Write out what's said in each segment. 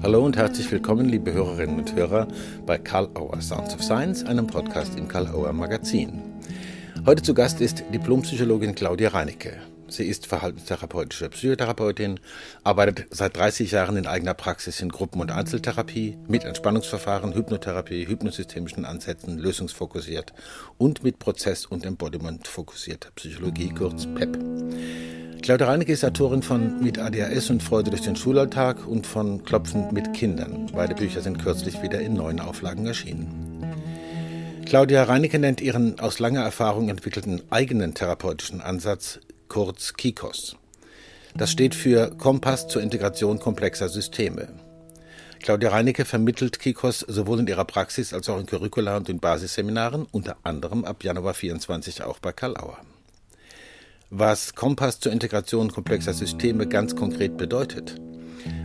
Hallo und herzlich willkommen, liebe Hörerinnen und Hörer, bei Karl Auer Sounds of Science, einem Podcast im Karl Auer Magazin. Heute zu Gast ist Diplompsychologin Claudia Reinecke. Sie ist verhaltenstherapeutische Psychotherapeutin, arbeitet seit 30 Jahren in eigener Praxis in Gruppen- und Einzeltherapie, mit Entspannungsverfahren, Hypnotherapie, hypnosystemischen Ansätzen, lösungsfokussiert und mit Prozess- und Embodiment fokussierter Psychologie, kurz PEP. Claudia Reinecke ist Autorin von Mit ADHS und Freude durch den Schulalltag und von Klopfen mit Kindern. Beide Bücher sind kürzlich wieder in neuen Auflagen erschienen. Claudia Reinecke nennt ihren aus langer Erfahrung entwickelten eigenen therapeutischen Ansatz kurz KIKOS. Das steht für Kompass zur Integration komplexer Systeme. Claudia Reinecke vermittelt KIKOS sowohl in ihrer Praxis als auch in Curricula und in Basisseminaren, unter anderem ab Januar 24 auch bei Karl Auer was Kompass zur Integration komplexer Systeme ganz konkret bedeutet,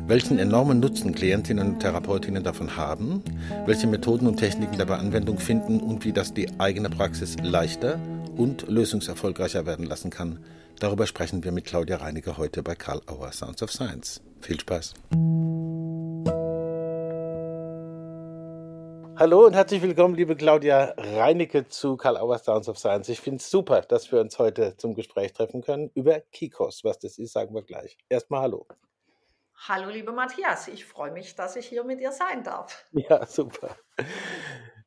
welchen enormen Nutzen Klientinnen und Therapeutinnen davon haben, welche Methoden und Techniken dabei Anwendung finden und wie das die eigene Praxis leichter und lösungserfolgreicher werden lassen kann. Darüber sprechen wir mit Claudia Reiniger heute bei Karl Auer Sounds of Science. Viel Spaß! Hallo und herzlich willkommen, liebe Claudia Reinecke zu Karl Auer Sounds of Science. Ich finde es super, dass wir uns heute zum Gespräch treffen können über Kikos. Was das ist, sagen wir gleich. Erstmal Hallo. Hallo, liebe Matthias. Ich freue mich, dass ich hier mit dir sein darf. Ja, super.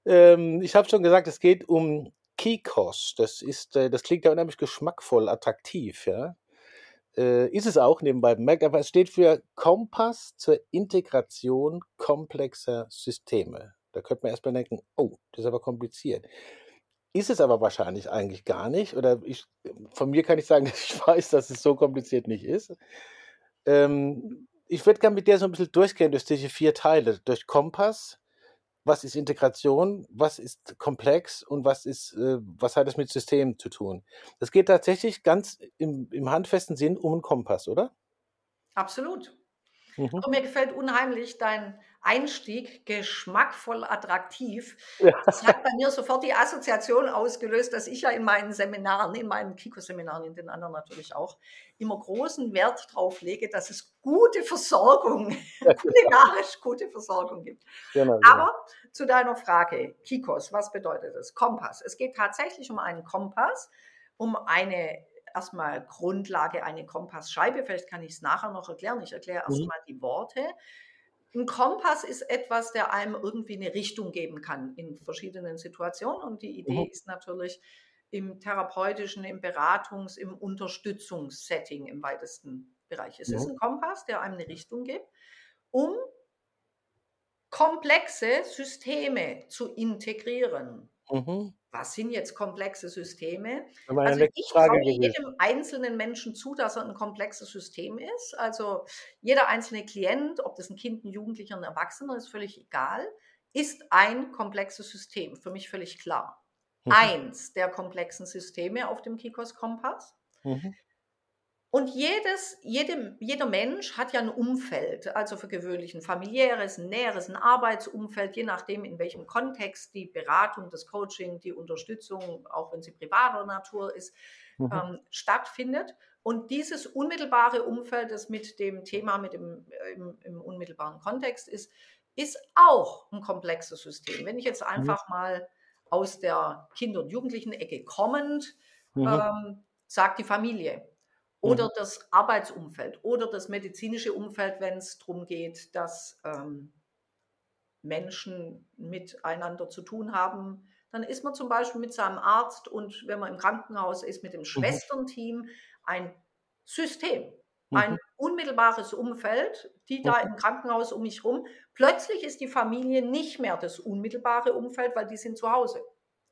Ähm, ich habe schon gesagt, es geht um Kikos. Das, ist, äh, das klingt ja unheimlich geschmackvoll, attraktiv. Ja? Äh, ist es auch nebenbei bemerkt, aber es steht für Kompass zur Integration komplexer Systeme. Da könnte man erstmal denken, oh, das ist aber kompliziert. Ist es aber wahrscheinlich eigentlich gar nicht. Oder ich, von mir kann ich sagen, dass ich weiß, dass es so kompliziert nicht ist. Ähm, ich würde gerne mit dir so ein bisschen durchgehen durch diese vier Teile. Durch Kompass, was ist Integration, was ist komplex und was ist, äh, was hat es mit Systemen zu tun? Das geht tatsächlich ganz im, im handfesten Sinn um einen Kompass, oder? Absolut. Mhm. Und mir gefällt unheimlich dein Einstieg, geschmackvoll attraktiv. Ja. Das hat bei mir sofort die Assoziation ausgelöst, dass ich ja in meinen Seminaren, in meinen Kiko-Seminaren, in den anderen natürlich auch, immer großen Wert darauf lege, dass es gute Versorgung, kulinarisch gute Versorgung gibt. Genau, Aber zu deiner Frage, Kikos, was bedeutet das? Kompass. Es geht tatsächlich um einen Kompass, um eine erstmal Grundlage, eine Kompassscheibe. Vielleicht kann ich es nachher noch erklären. Ich erkläre mhm. erstmal die Worte. Ein Kompass ist etwas, der einem irgendwie eine Richtung geben kann in verschiedenen Situationen. Und die Idee mhm. ist natürlich im therapeutischen, im Beratungs-, im Unterstützungssetting im weitesten Bereich. Es mhm. ist ein Kompass, der einem eine Richtung gibt, um komplexe Systeme zu integrieren. Mhm. Was sind jetzt komplexe Systeme? Also ich traue jedem einzelnen Menschen zu, dass er ein komplexes System ist. Also jeder einzelne Klient, ob das ein Kind, ein Jugendlicher, ein Erwachsener, ist völlig egal, ist ein komplexes System. Für mich völlig klar. Mhm. Eins der komplexen Systeme auf dem Kikos-Kompass. Mhm. Und jedes, jedem, jeder Mensch hat ja ein Umfeld, also für gewöhnlich ein familiäres, ein näheres, ein Arbeitsumfeld, je nachdem, in welchem Kontext die Beratung, das Coaching, die Unterstützung, auch wenn sie privater Natur ist, mhm. ähm, stattfindet. Und dieses unmittelbare Umfeld, das mit dem Thema, mit dem äh, im, im, unmittelbaren Kontext ist, ist auch ein komplexes System. Wenn ich jetzt mhm. einfach mhm. mal aus der Kinder- und Jugendlichen-Ecke kommend, mhm. ähm, sagt die Familie, oder mhm. das Arbeitsumfeld oder das medizinische Umfeld, wenn es darum geht, dass ähm, Menschen miteinander zu tun haben. Dann ist man zum Beispiel mit seinem Arzt und wenn man im Krankenhaus ist, mit dem mhm. Schwesternteam ein System, mhm. ein unmittelbares Umfeld, die da im Krankenhaus um mich rum. Plötzlich ist die Familie nicht mehr das unmittelbare Umfeld, weil die sind zu Hause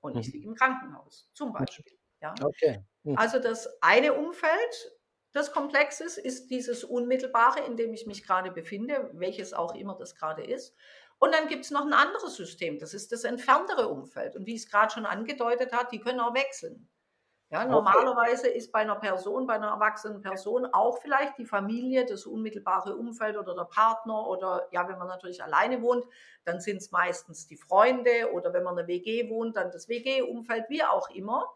und ich liege im Krankenhaus zum Beispiel. Ja? Okay. Also das eine Umfeld des Komplexes ist dieses Unmittelbare, in dem ich mich gerade befinde, welches auch immer das gerade ist. Und dann gibt es noch ein anderes System, das ist das entferntere Umfeld. Und wie ich es gerade schon angedeutet habe, die können auch wechseln. Ja, normalerweise ist bei einer Person, bei einer erwachsenen Person auch vielleicht die Familie, das unmittelbare Umfeld oder der Partner oder ja, wenn man natürlich alleine wohnt, dann sind es meistens die Freunde oder wenn man in der WG wohnt, dann das WG-Umfeld, wie auch immer.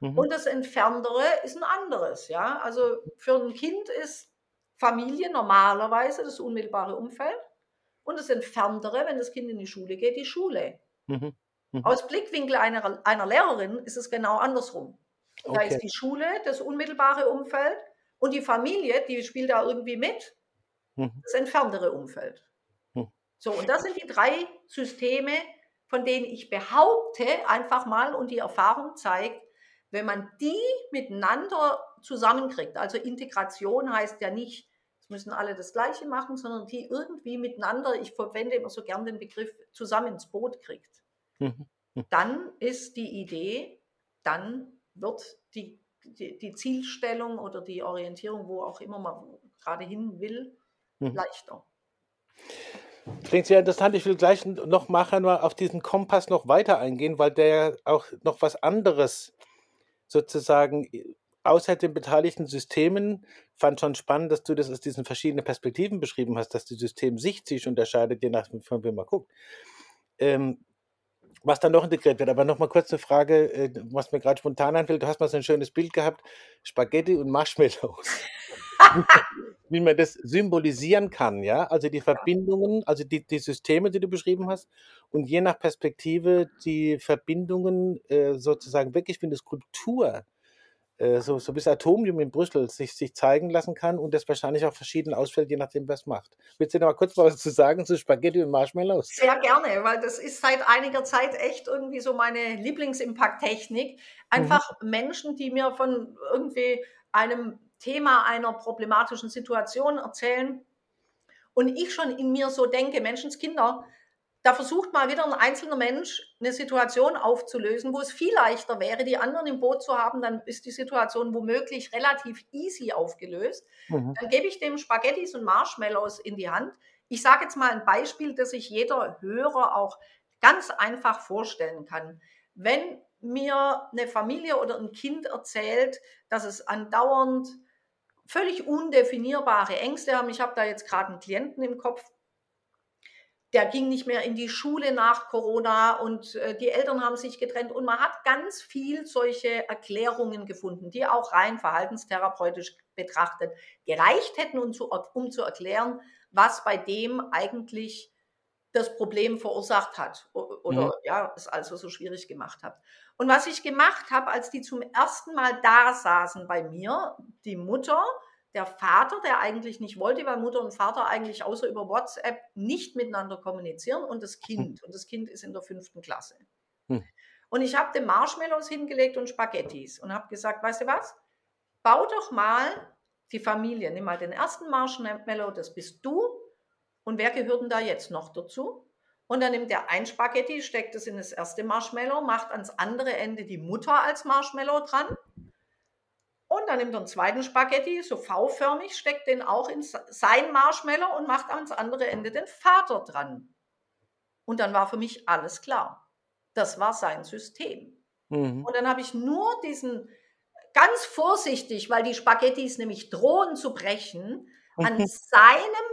Mhm. Und das Entferntere ist ein anderes. Ja? Also für ein Kind ist Familie normalerweise das unmittelbare Umfeld. und das Entferntere, wenn das Kind in die Schule geht, die Schule. Mhm. Mhm. Aus Blickwinkel einer, einer Lehrerin ist es genau andersrum. Okay. Da ist die Schule, das unmittelbare Umfeld und die Familie, die spielt da irgendwie mit, mhm. das entferntere Umfeld. Mhm. So, und das sind die drei Systeme, von denen ich behaupte einfach mal und die Erfahrung zeigt, wenn man die miteinander zusammenkriegt, also Integration heißt ja nicht, es müssen alle das Gleiche machen, sondern die irgendwie miteinander, ich verwende immer so gern den Begriff, zusammen ins Boot kriegt, mhm. dann ist die Idee, dann wird die, die, die, Zielstellung oder die Orientierung, wo auch immer man gerade hin will, mhm. leichter. Klingt sehr interessant. Ich will gleich noch machen, mal auf diesen Kompass noch weiter eingehen, weil der auch noch was anderes sozusagen außer den beteiligten Systemen fand schon spannend, dass du das aus diesen verschiedenen Perspektiven beschrieben hast, dass die Systemsicht sich unterscheidet, je nachdem, von wem man guckt. Ähm, was dann noch integriert wird. Aber noch mal kurz eine Frage, äh, was mir gerade spontan einfällt. Du hast mal so ein schönes Bild gehabt, Spaghetti und Marshmallows. Wie man das symbolisieren kann, ja? Also die Verbindungen, also die, die Systeme, die du beschrieben hast und je nach Perspektive die Verbindungen äh, sozusagen wirklich wie eine Skulptur äh, so, so bis Atomium in Brüssel sich, sich zeigen lassen kann und das wahrscheinlich auch verschieden ausfällt, je nachdem, wer es macht. Willst du noch mal kurz was zu sagen zu Spaghetti und Marshmallows? Sehr gerne, weil das ist seit einiger Zeit echt irgendwie so meine Lieblingsimpact-Technik. Einfach mhm. Menschen, die mir von irgendwie einem Thema einer problematischen Situation erzählen und ich schon in mir so denke, Menschenskinder, da versucht mal wieder ein einzelner Mensch eine Situation aufzulösen, wo es viel leichter wäre, die anderen im Boot zu haben, dann ist die Situation womöglich relativ easy aufgelöst. Mhm. Dann gebe ich dem Spaghettis und Marshmallows in die Hand. Ich sage jetzt mal ein Beispiel, das sich jeder Hörer auch ganz einfach vorstellen kann. Wenn mir eine Familie oder ein Kind erzählt, dass es andauernd völlig undefinierbare Ängste haben. Ich habe da jetzt gerade einen Klienten im Kopf, der ging nicht mehr in die Schule nach Corona und äh, die Eltern haben sich getrennt und man hat ganz viel solche Erklärungen gefunden, die auch rein verhaltenstherapeutisch betrachtet gereicht hätten, um zu, um zu erklären, was bei dem eigentlich das Problem verursacht hat oder mhm. ja, es also so schwierig gemacht hat. Und was ich gemacht habe, als die zum ersten Mal da saßen bei mir, die Mutter, der Vater, der eigentlich nicht wollte, weil Mutter und Vater eigentlich außer über WhatsApp nicht miteinander kommunizieren und das Kind. Und das Kind ist in der fünften Klasse. Hm. Und ich habe dem Marshmallows hingelegt und Spaghettis und habe gesagt, weißt du was? Bau doch mal die Familie. Nimm mal den ersten Marshmallow, das bist du. Und wer gehört denn da jetzt noch dazu? Und dann nimmt er ein Spaghetti, steckt es in das erste Marshmallow, macht ans andere Ende die Mutter als Marshmallow dran und dann nimmt er einen zweiten Spaghetti, so V-förmig, steckt den auch in sein Marshmallow und macht ans andere Ende den Vater dran. Und dann war für mich alles klar. Das war sein System. Mhm. Und dann habe ich nur diesen ganz vorsichtig, weil die Spaghettis nämlich drohen zu brechen, an seinem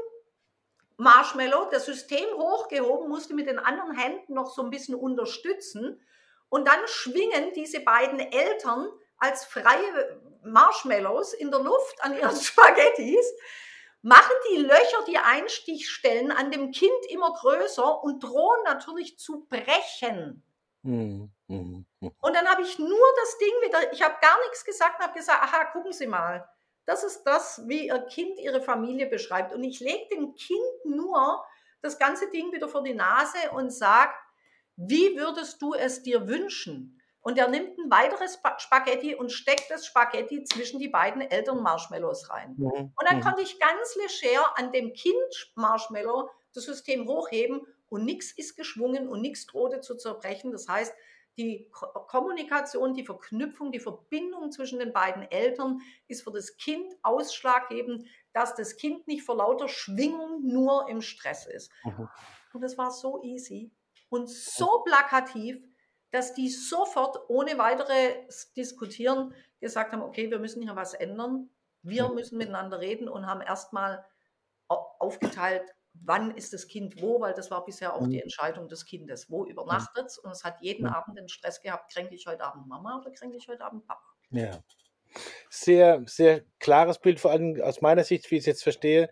Marshmallow das System hochgehoben, musste mit den anderen Händen noch so ein bisschen unterstützen. Und dann schwingen diese beiden Eltern als freie Marshmallows in der Luft an ihren Spaghettis, machen die Löcher, die Einstichstellen an dem Kind immer größer und drohen natürlich zu brechen. Mhm. Mhm. Und dann habe ich nur das Ding wieder, ich habe gar nichts gesagt und habe gesagt, aha, gucken Sie mal, das ist das, wie Ihr Kind Ihre Familie beschreibt. Und ich lege dem Kind nur das ganze Ding wieder vor die Nase und sage, wie würdest du es dir wünschen? Und er nimmt ein weiteres Spaghetti und steckt das Spaghetti zwischen die beiden Eltern-Marshmallows rein. Mhm. Und dann mhm. konnte ich ganz leger an dem Kind-Marshmallow das System hochheben und nichts ist geschwungen und nichts drohte zu zerbrechen. Das heißt, die Kommunikation, die Verknüpfung, die Verbindung zwischen den beiden Eltern ist für das Kind ausschlaggebend, dass das Kind nicht vor lauter Schwingung nur im Stress ist. Mhm. Und das war so easy und so plakativ dass die sofort ohne weiteres Diskutieren gesagt haben, okay, wir müssen hier was ändern, wir müssen miteinander reden und haben erstmal aufgeteilt, wann ist das Kind wo, weil das war bisher auch die mhm. Entscheidung des Kindes. Wo übernachtet es? Und es hat jeden Abend den Stress gehabt, kränke ich heute Abend Mama oder kränke ich heute Abend Papa? Ja. Sehr, sehr klares Bild, vor allem aus meiner Sicht, wie ich es jetzt verstehe,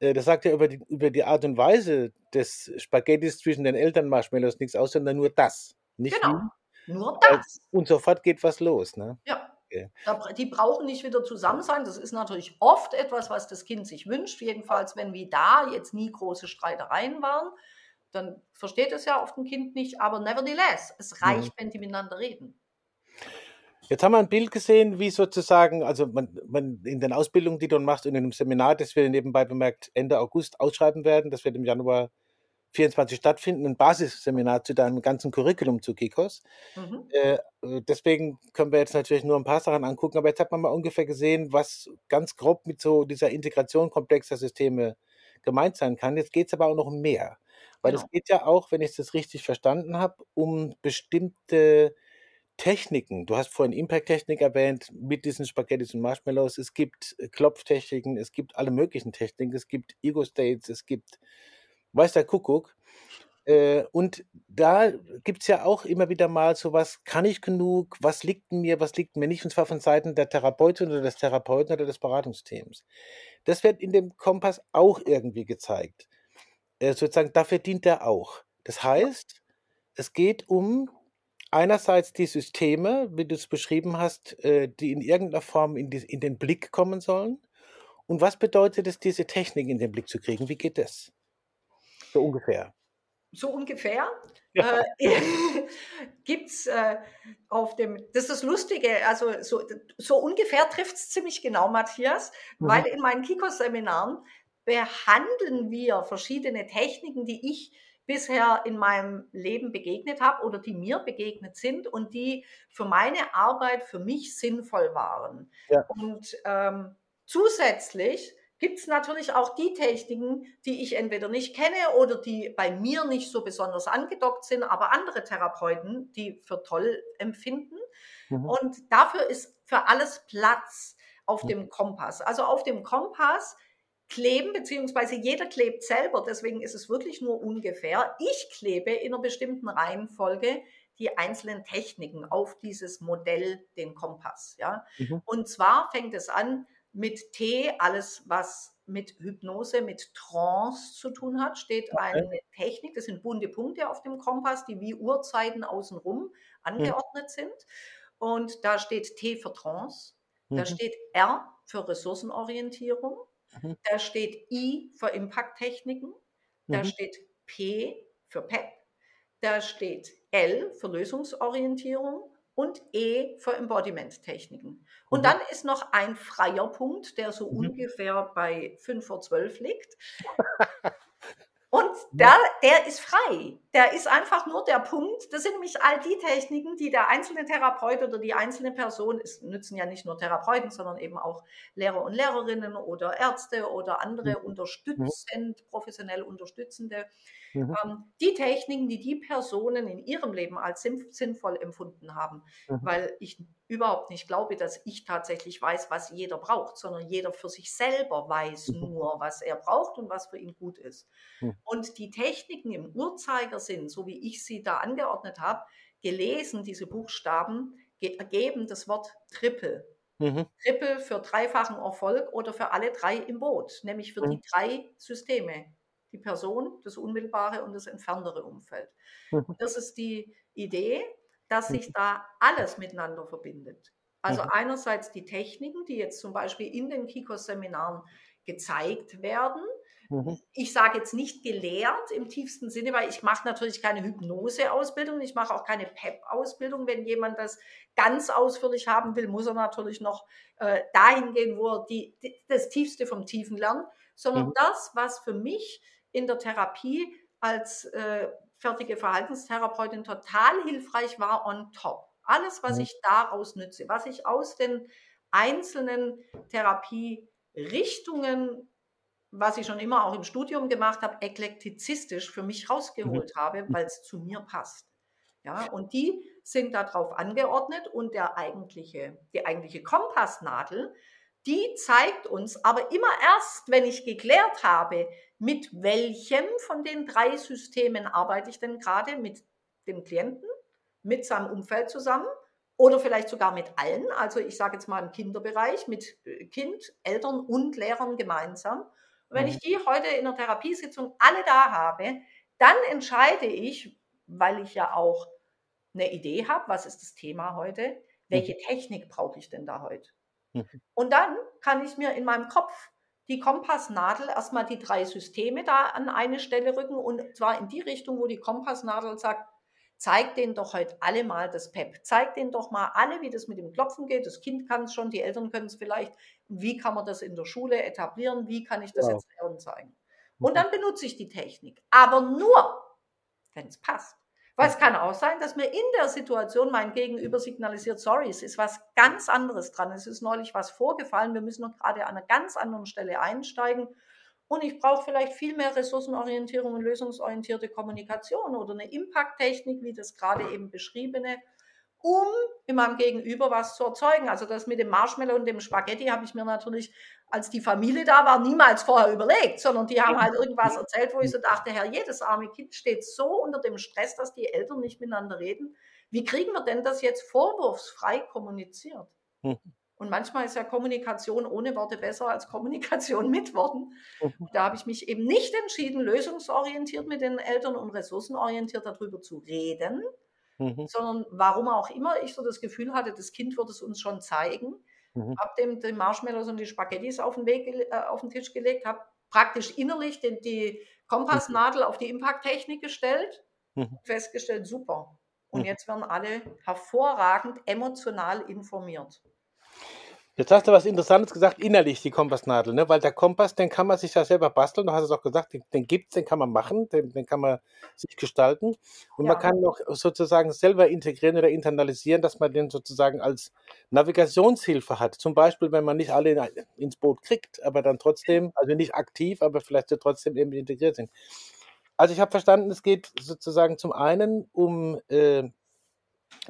äh, das sagt ja über die, über die Art und Weise des Spaghettis zwischen den Eltern Marshmallows nichts aus, sondern nur das. Nicht genau, wie. nur das. Und sofort geht was los. Ne? Ja. Okay. Die brauchen nicht wieder zusammen sein. Das ist natürlich oft etwas, was das Kind sich wünscht. Jedenfalls, wenn wie da jetzt nie große Streitereien waren, dann versteht es ja oft ein Kind nicht. Aber nevertheless, es reicht, mhm. wenn die miteinander reden. Jetzt haben wir ein Bild gesehen, wie sozusagen, also man, man in den Ausbildungen, die du machst und in einem Seminar, das wir nebenbei bemerkt Ende August ausschreiben werden, das wird im Januar 24 stattfinden, ein Basisseminar zu deinem ganzen Curriculum zu Kikos. Mhm. Äh, deswegen können wir jetzt natürlich nur ein paar Sachen angucken, aber jetzt hat man mal ungefähr gesehen, was ganz grob mit so dieser Integration komplexer Systeme gemeint sein kann. Jetzt geht es aber auch noch mehr, weil es genau. geht ja auch, wenn ich das richtig verstanden habe, um bestimmte Techniken. Du hast vorhin Impact-Technik erwähnt mit diesen Spaghettis und Marshmallows. Es gibt äh, Klopftechniken, es gibt alle möglichen Techniken, es gibt Ego-States, es gibt weiß der Kuckuck. Äh, und da gibt es ja auch immer wieder mal so was, kann ich genug, was liegt mir, was liegt mir nicht, und zwar von Seiten der Therapeutin oder des Therapeuten oder des Beratungsteams. Das wird in dem Kompass auch irgendwie gezeigt. Äh, sozusagen, dafür dient er auch. Das heißt, es geht um einerseits die Systeme, wie du es beschrieben hast, äh, die in irgendeiner Form in, die, in, den Blick kommen sollen. Und was bedeutet es, diese Technik in den Blick zu kriegen? Wie geht das? So ungefähr. So ungefähr. Ja. Äh, Gibt es äh, auf dem, das ist das Lustige, also so, so ungefähr trifft es ziemlich genau, Matthias, mhm. weil in meinen Kikos-Seminaren behandeln wir verschiedene Techniken, die ich bisher in meinem Leben begegnet habe oder die mir begegnet sind und die für meine Arbeit für mich sinnvoll waren. Ja. Und ähm, zusätzlich gibt es natürlich auch die Techniken, die ich entweder nicht kenne oder die bei mir nicht so besonders angedockt sind, aber andere Therapeuten, die für toll empfinden. Mhm. Und dafür ist für alles Platz auf mhm. dem Kompass. Also auf dem Kompass kleben, beziehungsweise jeder klebt selber, deswegen ist es wirklich nur ungefähr. Ich klebe in einer bestimmten Reihenfolge die einzelnen Techniken auf dieses Modell, den Kompass. Ja? Mhm. Und zwar fängt es an mit T, alles was mit Hypnose, mit Trance zu tun hat, steht okay. eine Technik, das sind bunte Punkte auf dem Kompass, die wie Uhrzeiten außenrum mhm. angeordnet mhm. sind. Und da steht T für Trance, mhm. da steht R für Ressourcenorientierung, Mhm. Da steht I für Impact-Techniken, da mhm. steht P für PEP, da steht L für Lösungsorientierung und E für Embodiment-Techniken. Und mhm. dann ist noch ein freier Punkt, der so mhm. ungefähr bei 5 vor 12 liegt. Der, der ist frei. Der ist einfach nur der Punkt. Das sind nämlich all die Techniken, die der einzelne Therapeut oder die einzelne Person, es nützen ja nicht nur Therapeuten, sondern eben auch Lehrer und Lehrerinnen oder Ärzte oder andere mhm. unterstützend, professionell Unterstützende, Mhm. Ähm, die Techniken, die die Personen in ihrem Leben als sinnvoll empfunden haben, mhm. weil ich überhaupt nicht glaube, dass ich tatsächlich weiß, was jeder braucht, sondern jeder für sich selber weiß mhm. nur, was er braucht und was für ihn gut ist. Mhm. Und die Techniken im Uhrzeigersinn, so wie ich sie da angeordnet habe, gelesen, diese Buchstaben, ergeben das Wort Triple. Mhm. Triple für dreifachen Erfolg oder für alle drei im Boot, nämlich für mhm. die drei Systeme die Person, das unmittelbare und das entferntere Umfeld. Mhm. Das ist die Idee, dass sich mhm. da alles miteinander verbindet. Also mhm. einerseits die Techniken, die jetzt zum Beispiel in den Kikos-Seminaren gezeigt werden. Mhm. Ich sage jetzt nicht gelehrt im tiefsten Sinne, weil ich mache natürlich keine Hypnose-Ausbildung, ich mache auch keine PEP-Ausbildung. Wenn jemand das ganz ausführlich haben will, muss er natürlich noch äh, dahin gehen, wo er die, die, das Tiefste vom Tiefen lernt, sondern mhm. das, was für mich in der Therapie als äh, fertige Verhaltenstherapeutin total hilfreich war on top. Alles, was mhm. ich daraus nütze, was ich aus den einzelnen Therapierichtungen, was ich schon immer auch im Studium gemacht habe, eklektizistisch für mich rausgeholt mhm. habe, weil es zu mir passt. Ja, und die sind darauf angeordnet und der eigentliche, die eigentliche Kompassnadel, die zeigt uns aber immer erst, wenn ich geklärt habe, mit welchem von den drei Systemen arbeite ich denn gerade mit dem Klienten, mit seinem Umfeld zusammen oder vielleicht sogar mit allen. Also ich sage jetzt mal im Kinderbereich mit äh, Kind, Eltern und Lehrern gemeinsam. Und wenn mhm. ich die heute in der Therapiesitzung alle da habe, dann entscheide ich, weil ich ja auch eine Idee habe, was ist das Thema heute, welche mhm. Technik brauche ich denn da heute? Mhm. Und dann kann ich mir in meinem Kopf die Kompassnadel erstmal die drei Systeme da an eine Stelle rücken und zwar in die Richtung, wo die Kompassnadel sagt, zeig denen doch heute alle mal das PEP. Zeig denen doch mal alle, wie das mit dem Klopfen geht. Das Kind kann es schon, die Eltern können es vielleicht. Wie kann man das in der Schule etablieren? Wie kann ich das wow. jetzt Eltern zeigen? Und mhm. dann benutze ich die Technik. Aber nur, wenn es passt. Weil es kann auch sein, dass mir in der Situation mein Gegenüber signalisiert, sorry, es ist was ganz anderes dran. Es ist neulich was vorgefallen. Wir müssen noch gerade an einer ganz anderen Stelle einsteigen. Und ich brauche vielleicht viel mehr Ressourcenorientierung und lösungsorientierte Kommunikation oder eine Impact-Technik, wie das gerade eben beschriebene, um in meinem Gegenüber was zu erzeugen. Also das mit dem Marshmallow und dem Spaghetti habe ich mir natürlich, als die Familie da war, niemals vorher überlegt, sondern die haben halt irgendwas erzählt, wo ich so dachte, Herr, jedes arme Kind steht so unter dem Stress, dass die Eltern nicht miteinander reden. Wie kriegen wir denn das jetzt vorwurfsfrei kommuniziert? Hm. Und manchmal ist ja Kommunikation ohne Worte besser als Kommunikation mit Worten. Mhm. Da habe ich mich eben nicht entschieden, lösungsorientiert mit den Eltern und ressourcenorientiert darüber zu reden, mhm. sondern warum auch immer ich so das Gefühl hatte, das Kind wird es uns schon zeigen. Mhm. Habe dem die Marshmallows und die Spaghettis auf den, Weg, äh, auf den Tisch gelegt, habe praktisch innerlich den, die Kompassnadel auf die Impact-Technik gestellt, mhm. festgestellt, super. Und mhm. jetzt werden alle hervorragend emotional informiert. Jetzt hast du was Interessantes gesagt, innerlich die Kompassnadel, ne? weil der Kompass, den kann man sich ja selber basteln, du hast es auch gesagt, den, den gibt es, den kann man machen, den, den kann man sich gestalten und ja. man kann noch sozusagen selber integrieren oder internalisieren, dass man den sozusagen als Navigationshilfe hat. Zum Beispiel, wenn man nicht alle in, ins Boot kriegt, aber dann trotzdem, also nicht aktiv, aber vielleicht trotzdem eben integriert sind. Also ich habe verstanden, es geht sozusagen zum einen um äh,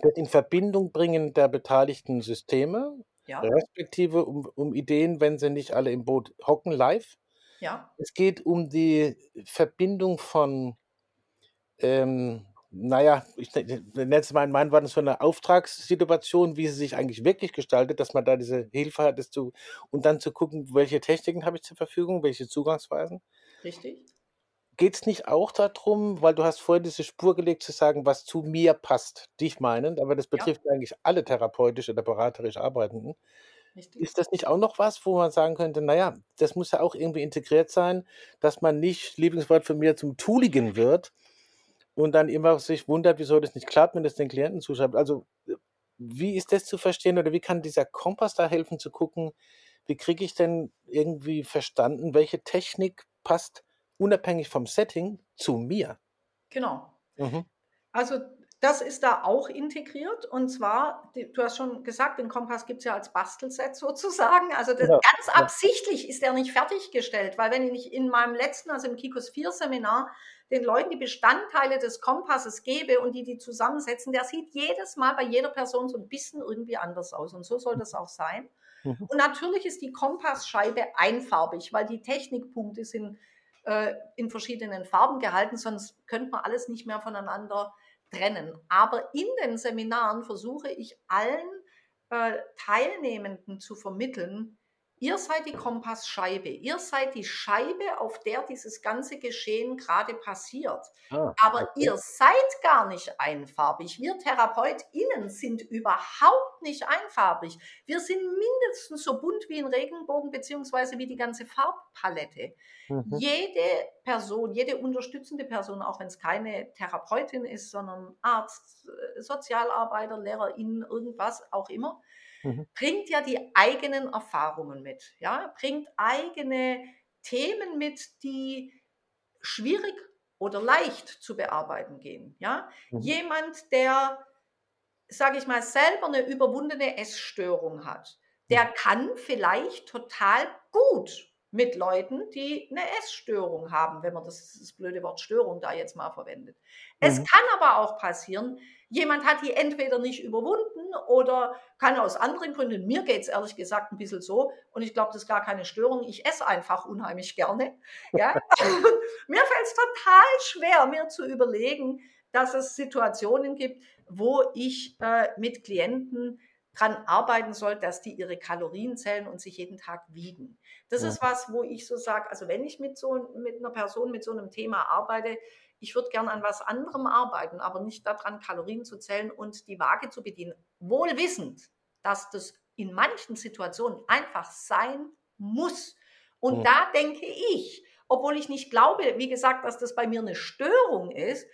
das in Verbindung bringen der beteiligten Systeme, ja. respektive um, um Ideen, wenn sie nicht alle im Boot hocken, live. Ja. Es geht um die Verbindung von, ähm, naja, ich nenne es mal in meinen Worten so eine Auftragssituation, wie sie sich eigentlich wirklich gestaltet, dass man da diese Hilfe hat, zu, und dann zu gucken, welche Techniken habe ich zur Verfügung, welche Zugangsweisen. Richtig geht es nicht auch darum, weil du hast vorher diese Spur gelegt, zu sagen, was zu mir passt, dich meinend, aber das betrifft ja. eigentlich alle therapeutisch oder beraterisch Arbeitenden. Richtig. Ist das nicht auch noch was, wo man sagen könnte, naja, das muss ja auch irgendwie integriert sein, dass man nicht, Lieblingswort von mir, zum Tooligen wird und dann immer sich wundert, wieso das nicht klappt, wenn das den Klienten zuschreibt. Also, wie ist das zu verstehen oder wie kann dieser Kompass da helfen zu gucken, wie kriege ich denn irgendwie verstanden, welche Technik passt unabhängig vom Setting zu mir. Genau. Mhm. Also das ist da auch integriert und zwar, du hast schon gesagt, den Kompass gibt es ja als Bastelset sozusagen. Also das, ja, ganz ja. absichtlich ist der nicht fertiggestellt, weil wenn ich in meinem letzten, also im Kikos 4 Seminar, den Leuten die Bestandteile des Kompasses gebe und die die zusammensetzen, der sieht jedes Mal bei jeder Person so ein bisschen irgendwie anders aus und so soll das auch sein. Mhm. Und natürlich ist die Kompassscheibe einfarbig, weil die Technikpunkte sind äh, in verschiedenen Farben gehalten, sonst könnte man alles nicht mehr voneinander trennen. Aber in den Seminaren versuche ich allen äh, Teilnehmenden zu vermitteln, Ihr seid die Kompassscheibe. Ihr seid die Scheibe, auf der dieses ganze Geschehen gerade passiert. Ah, Aber ihr seid gar nicht einfarbig. Wir TherapeutInnen sind überhaupt nicht einfarbig. Wir sind mindestens so bunt wie ein Regenbogen beziehungsweise wie die ganze Farbpalette. Mhm. Jede Person, jede unterstützende Person, auch wenn es keine Therapeutin ist, sondern Arzt, äh, Sozialarbeiter, Lehrerin, irgendwas auch immer, mhm. bringt ja die eigenen Erfahrungen mit, ja, bringt eigene Themen mit, die schwierig oder leicht zu bearbeiten gehen, ja. Mhm. Jemand, der, sage ich mal, selber eine überwundene Essstörung hat, der mhm. kann vielleicht total gut mit Leuten, die eine Essstörung haben, wenn man das, das blöde Wort Störung da jetzt mal verwendet. Mhm. Es kann aber auch passieren, Jemand hat die entweder nicht überwunden oder kann aus anderen Gründen, mir geht es ehrlich gesagt ein bisschen so und ich glaube, das ist gar keine Störung, ich esse einfach unheimlich gerne. Ja? mir fällt es total schwer, mir zu überlegen, dass es Situationen gibt, wo ich äh, mit Klienten dran arbeiten soll, dass die ihre Kalorien zählen und sich jeden Tag wiegen. Das ja. ist was, wo ich so sage, also wenn ich mit so mit einer Person mit so einem Thema arbeite, ich würde gerne an was anderem arbeiten, aber nicht daran, Kalorien zu zählen und die Waage zu bedienen. Wohl wissend, dass das in manchen Situationen einfach sein muss. Und ja. da denke ich, obwohl ich nicht glaube, wie gesagt, dass das bei mir eine Störung ist,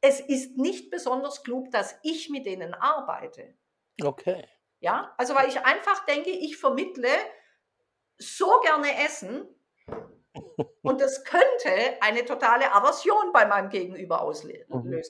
es ist nicht besonders klug, dass ich mit denen arbeite. Okay. Ja, also weil ich einfach denke, ich vermittle so gerne Essen und das könnte eine totale Aversion bei meinem Gegenüber auslösen. Mhm.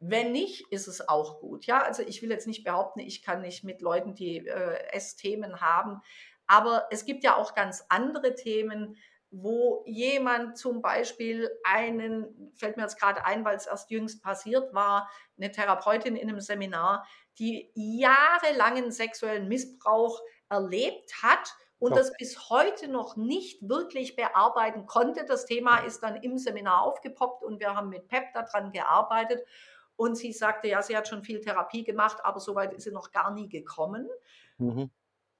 Wenn nicht, ist es auch gut. Ja, also ich will jetzt nicht behaupten, ich kann nicht mit Leuten, die äh, Essthemen haben, aber es gibt ja auch ganz andere Themen, wo jemand zum Beispiel einen, fällt mir jetzt gerade ein, weil es erst jüngst passiert war, eine Therapeutin in einem Seminar, die jahrelangen sexuellen Missbrauch erlebt hat und okay. das bis heute noch nicht wirklich bearbeiten konnte. Das Thema ist dann im Seminar aufgepoppt und wir haben mit PEP daran gearbeitet. Und sie sagte, ja, sie hat schon viel Therapie gemacht, aber soweit ist sie noch gar nie gekommen. Mhm.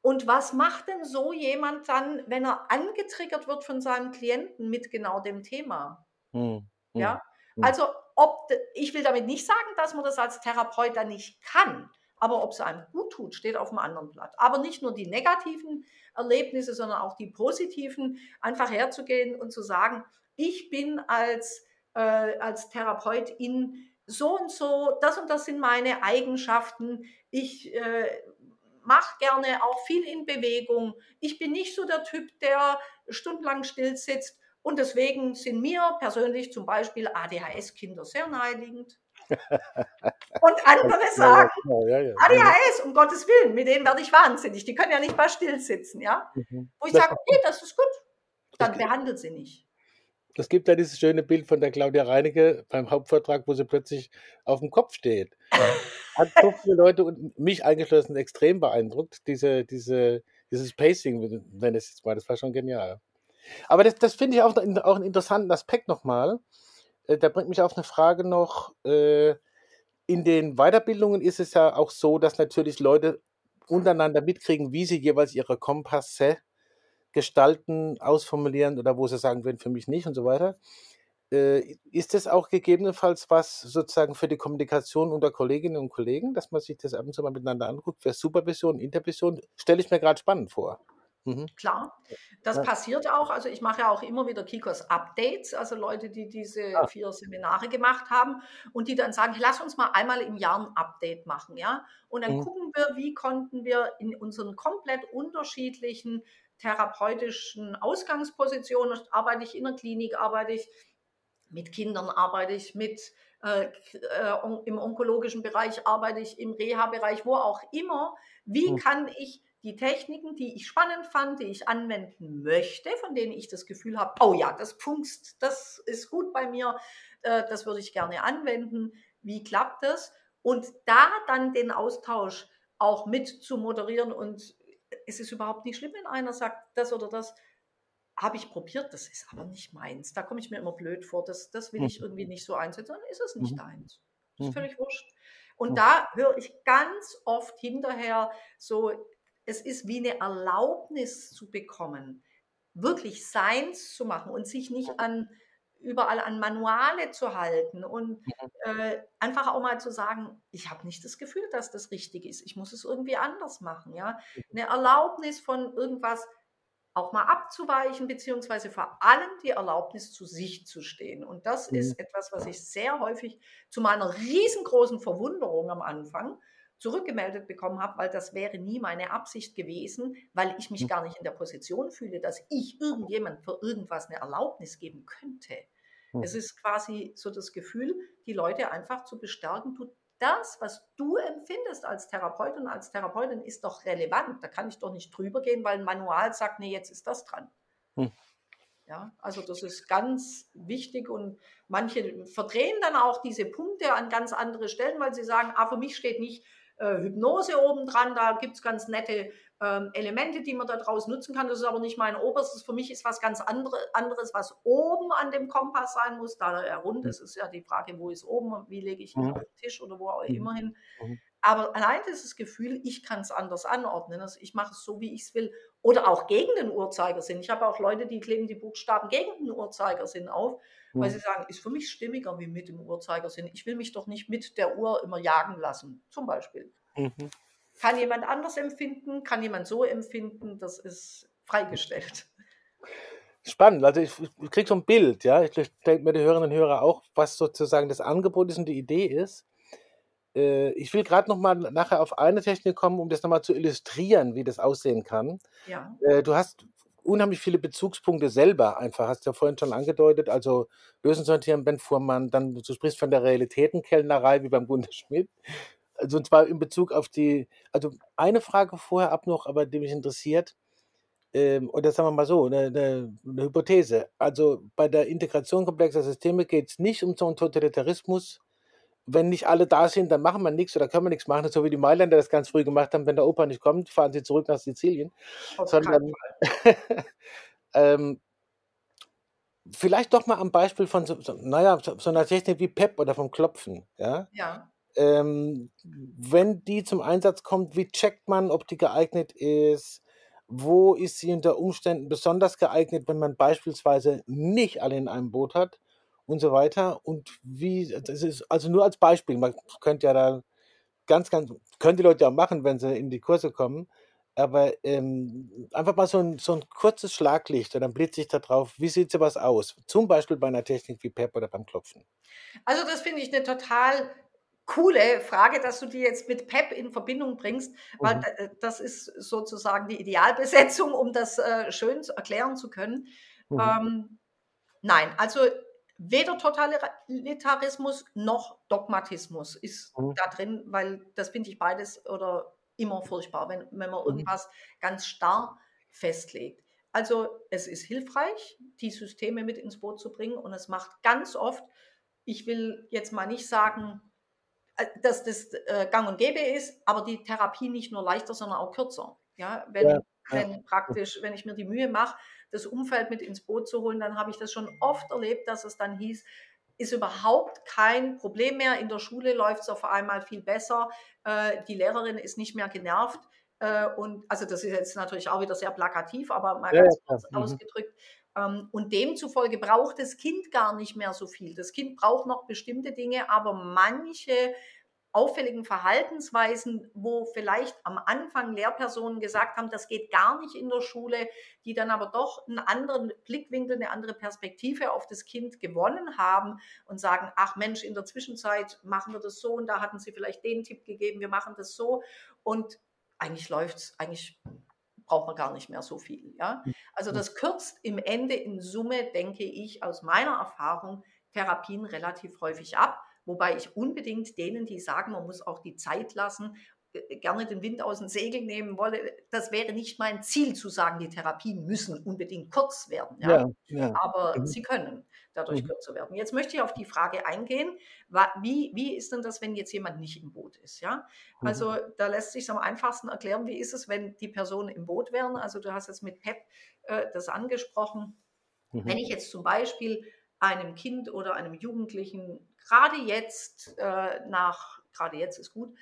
Und was macht denn so jemand dann, wenn er angetriggert wird von seinem Klienten mit genau dem Thema? Mhm. Ja, mhm. also ob, ich will damit nicht sagen, dass man das als Therapeut dann nicht kann, aber ob es einem gut tut, steht auf dem anderen Blatt. Aber nicht nur die negativen Erlebnisse, sondern auch die positiven, einfach herzugehen und zu sagen, ich bin als, äh, als Therapeut in so und so, das und das sind meine Eigenschaften. Ich äh, mache gerne auch viel in Bewegung. Ich bin nicht so der Typ, der stundenlang still sitzt. Und deswegen sind mir persönlich zum Beispiel ADHS-Kinder sehr naheliegend. Und andere sagen, ja, ja, ja. ADHS, um Gottes Willen, mit denen werde ich wahnsinnig. Die können ja nicht mal still sitzen, ja. Mhm. Wo ich sage, okay, das ist gut. Dann behandelt sie nicht. Es gibt ja dieses schöne Bild von der Claudia Reinecke beim Hauptvortrag, wo sie plötzlich auf dem Kopf steht. Hat so viele Leute und mich eingeschlossen extrem beeindruckt, diese, diese, dieses Pacing, wenn es jetzt mal, das war schon genial. Aber das, das finde ich auch, auch einen interessanten Aspekt nochmal. Äh, da bringt mich auf eine Frage noch. Äh, in den Weiterbildungen ist es ja auch so, dass natürlich Leute untereinander mitkriegen, wie sie jeweils ihre Kompasse gestalten, ausformulieren oder wo sie sagen würden, für mich nicht und so weiter. Äh, ist das auch gegebenenfalls was sozusagen für die Kommunikation unter Kolleginnen und Kollegen, dass man sich das ab und zu mal miteinander anguckt? Für Supervision, Intervision stelle ich mir gerade spannend vor. Mhm. Klar, das ja. passiert auch. Also ich mache ja auch immer wieder Kikos Updates, also Leute, die diese ah. vier Seminare gemacht haben und die dann sagen, hey, lass uns mal einmal im Jahr ein Update machen, ja. Und dann mhm. gucken wir, wie konnten wir in unseren komplett unterschiedlichen therapeutischen Ausgangspositionen, arbeite ich in der Klinik, arbeite ich mit Kindern, arbeite ich mit äh, äh, im onkologischen Bereich, arbeite ich im Reha-Bereich, wo auch immer. Wie mhm. kann ich die Techniken, die ich spannend fand, die ich anwenden möchte, von denen ich das Gefühl habe, oh ja, das funkst, das ist gut bei mir, äh, das würde ich gerne anwenden. Wie klappt das? Und da dann den Austausch auch mit zu moderieren und es ist überhaupt nicht schlimm, wenn einer sagt, das oder das habe ich probiert, das ist aber nicht meins. Da komme ich mir immer blöd vor, das, das will ich mhm. irgendwie nicht so einsetzen, dann ist es nicht mhm. deins. Das ist mhm. völlig wurscht. Und da höre ich ganz oft hinterher so, es ist wie eine Erlaubnis zu bekommen, wirklich seins zu machen und sich nicht an überall an Manuale zu halten und äh, einfach auch mal zu sagen, ich habe nicht das Gefühl, dass das richtig ist. Ich muss es irgendwie anders machen. Ja, eine Erlaubnis von irgendwas auch mal abzuweichen, beziehungsweise vor allem die Erlaubnis zu sich zu stehen. Und das mhm. ist etwas, was ich sehr häufig zu meiner riesengroßen Verwunderung am Anfang zurückgemeldet bekommen habe, weil das wäre nie meine Absicht gewesen, weil ich mich hm. gar nicht in der Position fühle, dass ich irgendjemand für irgendwas eine Erlaubnis geben könnte. Hm. Es ist quasi so das Gefühl, die Leute einfach zu bestärken, du, das, was du empfindest als Therapeutin und als Therapeutin, ist doch relevant. Da kann ich doch nicht drüber gehen, weil ein Manual sagt, nee, jetzt ist das dran. Hm. Ja, also das ist ganz wichtig und manche verdrehen dann auch diese Punkte an ganz andere Stellen, weil sie sagen, ah, für mich steht nicht äh, Hypnose obendran. Da gibt es ganz nette ähm, Elemente, die man daraus nutzen kann. Das ist aber nicht mein oberstes. Für mich ist was ganz andere, anderes, was oben an dem Kompass sein muss. Da er rund ist, ist ja die Frage, wo ist oben, wie lege ich ihn mhm. auf den Tisch oder wo auch mhm. immer hin. Mhm. Aber allein dieses Gefühl, ich kann es anders anordnen, also ich mache es so, wie ich es will, oder auch gegen den Uhrzeigersinn. Ich habe auch Leute, die kleben die Buchstaben gegen den Uhrzeigersinn auf, weil mhm. sie sagen, ist für mich stimmiger wie mit dem Uhrzeigersinn. Ich will mich doch nicht mit der Uhr immer jagen lassen, zum Beispiel. Mhm. Kann jemand anders empfinden, kann jemand so empfinden, das ist freigestellt. Spannend, also ich, ich kriege so ein Bild, ja. Ich denke mir die Hörerinnen und Hörer auch, was sozusagen das Angebot ist und die Idee ist. Äh, ich will gerade noch mal nachher auf eine Technik kommen, um das nochmal zu illustrieren, wie das aussehen kann. Ja. Äh, du hast unheimlich viele Bezugspunkte selber einfach, hast du ja vorhin schon angedeutet, also Bösen sortieren, Ben Fuhrmann, dann du sprichst von der Realitätenkellnerei wie beim Gunter Schmidt. Also und zwar in Bezug auf die, also eine Frage vorher ab noch, aber die mich interessiert, ähm, oder sagen wir mal so, eine, eine, eine Hypothese. Also bei der Integration komplexer Systeme geht es nicht um so einen Totalitarismus. Wenn nicht alle da sind, dann machen wir nichts oder können wir nichts machen, so wie die Mailänder das ganz früh gemacht haben. Wenn der Opa nicht kommt, fahren sie zurück nach Sizilien. Auf Sondern, ähm, vielleicht doch mal am Beispiel von so, so, naja, so, so einer Technik wie PEP oder vom Klopfen. Ja. ja. Ähm, wenn die zum Einsatz kommt, wie checkt man, ob die geeignet ist? Wo ist sie unter Umständen besonders geeignet, wenn man beispielsweise nicht alle in einem Boot hat und so weiter? Und wie, das ist also nur als Beispiel, man könnte ja da ganz, ganz, können die Leute ja machen, wenn sie in die Kurse kommen, aber ähm, einfach mal so ein, so ein kurzes Schlaglicht und dann blitze ich da drauf, wie sieht sowas aus? Zum Beispiel bei einer Technik wie PEP oder beim Klopfen. Also das finde ich eine total coole Frage, dass du die jetzt mit PEP in Verbindung bringst, weil mhm. Äh, das ist sozusagen die Idealbesetzung, um das äh, schön erklären zu können. Mhm. Ähm, nein, also weder Totalitarismus noch Dogmatismus ist mhm. da drin, weil das finde ich beides oder immer furchtbar, wenn, wenn man mhm. irgendwas ganz starr festlegt. Also es ist hilfreich, die Systeme mit ins Boot zu bringen und es macht ganz oft, ich will jetzt mal nicht sagen, äh, dass das äh, gang und gäbe ist, aber die Therapie nicht nur leichter, sondern auch kürzer. Ja, wenn, ja, wenn praktisch, wenn ich mir die Mühe mache, das Umfeld mit ins Boot zu holen, dann habe ich das schon oft erlebt, dass es dann hieß, ist überhaupt kein Problem mehr. In der Schule läuft es auf einmal viel besser. Äh, die Lehrerin ist nicht mehr genervt. Äh, und also das ist jetzt natürlich auch wieder sehr plakativ, aber mal ja, ganz kurz ja. Mhm. ausgedrückt. Ähm, und demzufolge braucht das Kind gar nicht mehr so viel. Das Kind braucht noch bestimmte Dinge, aber manche auffälligen Verhaltensweisen, wo vielleicht am Anfang Lehrpersonen gesagt haben, das geht gar nicht in der Schule, die dann aber doch einen anderen Blickwinkel, eine andere Perspektive auf das Kind gewonnen haben und sagen, ach Mensch, in der Zwischenzeit machen wir das so und da hatten sie vielleicht den Tipp gegeben, wir machen das so und eigentlich läuft es, eigentlich braucht man gar nicht mehr so viel. Ja? Also das kürzt im Ende in Summe, denke ich, aus meiner Erfahrung Therapien relativ häufig ab. Wobei ich unbedingt denen, die sagen, man muss auch die Zeit lassen, äh, gerne den Wind aus dem Segel nehmen wolle. Das wäre nicht mein Ziel zu sagen, die Therapien müssen unbedingt kurz werden. Ja? ja, ja. Aber mhm. sie können dadurch mhm. kürzer werden. Jetzt möchte ich auf die Frage eingehen, wie, wie ist denn das, wenn jetzt jemand nicht im Boot ist? Ja? Mhm. Also da lässt sich am einfachsten erklären, wie ist es, wenn die Personen im Boot wären. Also du hast jetzt mit PEP äh, das angesprochen. Mhm. Wenn ich jetzt zum Beispiel einem Kind oder einem Jugendlichen gerade jetzt äh, nach, gerade jetzt ist gut,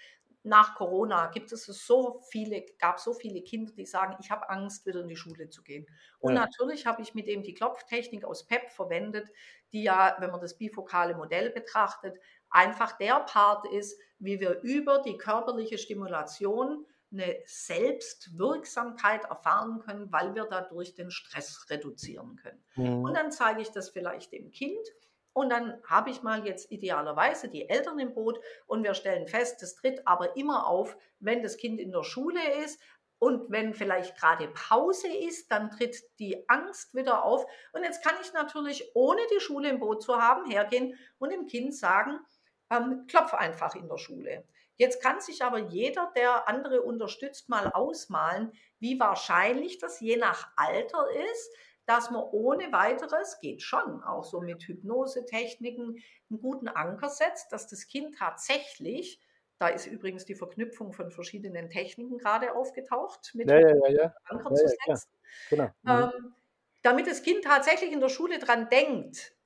nach Corona gibt es so viele, gab so viele Kinder, die sagen, ich habe Angst, wieder in die Schule zu gehen. Und ja. natürlich habe ich mit dem die Klopftechnik aus PEP verwendet, die ja, wenn man das bifokale Modell betrachtet, einfach der Part ist, wie wir über die körperliche Stimulation eine Selbstwirksamkeit erfahren können, weil wir dadurch den Stress reduzieren können. Mhm. Und dann zeige ich das vielleicht dem Kind und dann habe ich mal jetzt idealerweise die Eltern im Boot und wir stellen fest, das tritt aber immer auf, wenn das Kind in der Schule ist. Und wenn vielleicht gerade Pause ist, dann tritt die Angst wieder auf. Und jetzt kann ich natürlich, ohne die Schule im Boot zu haben, hergehen und dem Kind sagen, ähm, klopf einfach in der Schule. Jetzt kann sich aber jeder, der andere unterstützt, mal ausmalen, wie wahrscheinlich das je nach Alter ist, dass man ohne weiteres, geht schon, auch so mit Hypnosetechniken, einen guten Anker setzt, dass das Kind tatsächlich, da ist übrigens die Verknüpfung von verschiedenen Techniken gerade aufgetaucht, mit ja, ja, ja, Anker zu setzen, genau. mhm. ähm, damit das Kind tatsächlich in der Schule dran denkt,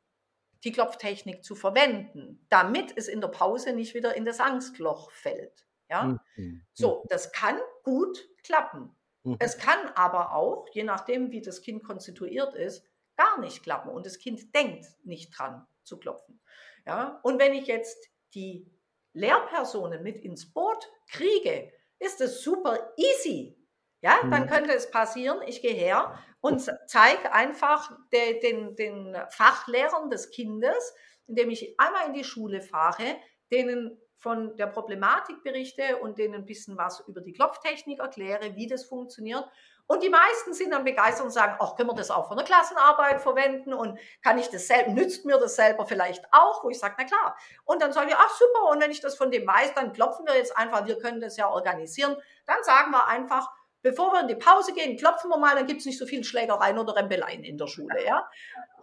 die Klopftechnik zu verwenden, damit es in der Pause nicht wieder in das Angstloch fällt. Ja? Mhm. So, das kann gut klappen. Mhm. Es kann aber auch, je nachdem, wie das Kind konstituiert ist, gar nicht klappen. Und das Kind denkt nicht dran zu klopfen. Ja? Und wenn ich jetzt die Lehrpersonen mit ins Boot kriege, ist es super easy. Ja, dann mhm. könnte es passieren, ich gehe her und zeige einfach de, den, den Fachlehrern des Kindes, indem ich einmal in die Schule fahre, denen von der Problematik berichte und denen ein bisschen was über die Klopftechnik erkläre, wie das funktioniert. Und die meisten sind dann begeistert und sagen, ach, können wir das auch von der Klassenarbeit verwenden und kann ich das selber, nützt mir das selber vielleicht auch? Wo ich sage, na klar. Und dann sage ich, ach super, und wenn ich das von dem weiß, dann klopfen wir jetzt einfach, wir können das ja organisieren. Dann sagen wir einfach, bevor wir in die Pause gehen, klopfen wir mal, dann gibt es nicht so viel Schlägereien oder Rempeleien in der Schule. Ja?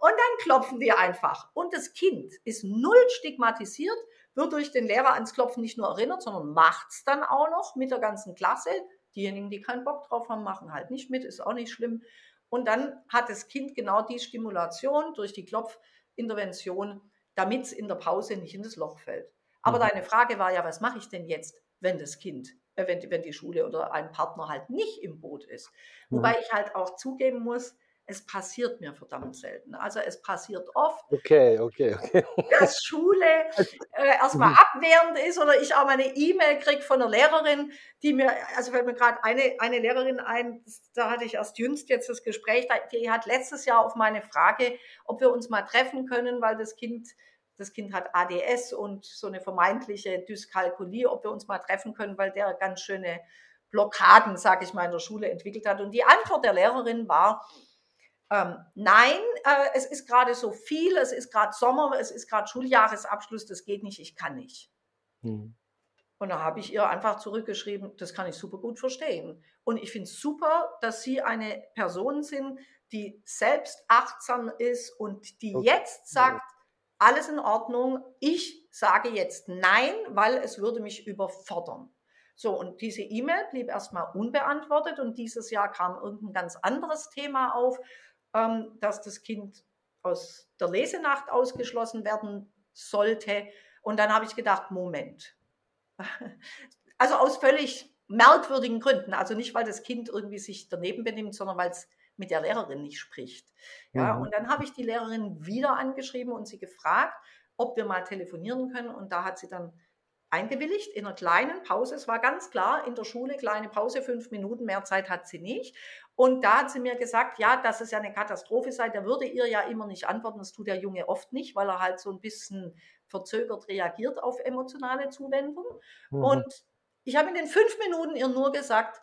Und dann klopfen wir einfach. Und das Kind ist null stigmatisiert, wird durch den Lehrer ans Klopfen nicht nur erinnert, sondern macht es dann auch noch mit der ganzen Klasse. Diejenigen, die keinen Bock drauf haben, machen halt nicht mit, ist auch nicht schlimm. Und dann hat das Kind genau die Stimulation durch die Klopfintervention, damit es in der Pause nicht in das Loch fällt. Aber mhm. deine Frage war ja, was mache ich denn jetzt, wenn das Kind, äh, wenn, wenn die Schule oder ein Partner halt nicht im Boot ist? Mhm. Wobei ich halt auch zugeben muss, es passiert mir verdammt selten. Also es passiert oft, okay, okay, okay. dass Schule äh, erstmal mhm. abwehrend ist oder ich auch mal eine E-Mail kriege von einer Lehrerin, die mir, also fällt mir gerade eine, eine Lehrerin ein, da hatte ich erst jüngst jetzt das Gespräch, die hat letztes Jahr auf meine Frage, ob wir uns mal treffen können, weil das Kind das Kind hat ADS und so eine vermeintliche Dyskalkulie, ob wir uns mal treffen können, weil der ganz schöne Blockaden, sage ich mal, in der Schule entwickelt hat. Und die Antwort der Lehrerin war, ähm, nein, äh, es ist gerade so viel, es ist gerade Sommer, es ist gerade Schuljahresabschluss, das geht nicht, ich kann nicht. Hm. Und da habe ich ihr einfach zurückgeschrieben, das kann ich super gut verstehen. Und ich finde es super, dass Sie eine Person sind, die selbst achtsam ist und die okay. jetzt sagt, alles in Ordnung, ich sage jetzt nein, weil es würde mich überfordern. So, und diese E-Mail blieb erstmal unbeantwortet und dieses Jahr kam irgendein ganz anderes Thema auf, dass das Kind aus der Lesenacht ausgeschlossen werden sollte. Und dann habe ich gedacht, Moment. Also aus völlig merkwürdigen Gründen. Also nicht, weil das Kind irgendwie sich daneben benimmt, sondern weil es mit der Lehrerin nicht spricht. Ja, mhm. und dann habe ich die Lehrerin wieder angeschrieben und sie gefragt, ob wir mal telefonieren können. Und da hat sie dann eingewilligt in einer kleinen Pause. Es war ganz klar, in der Schule kleine Pause, fünf Minuten, mehr Zeit hat sie nicht. Und da hat sie mir gesagt, ja, dass es ja eine Katastrophe sei. Der würde ihr ja immer nicht antworten. Das tut der Junge oft nicht, weil er halt so ein bisschen verzögert reagiert auf emotionale Zuwendung. Mhm. Und ich habe in den fünf Minuten ihr nur gesagt,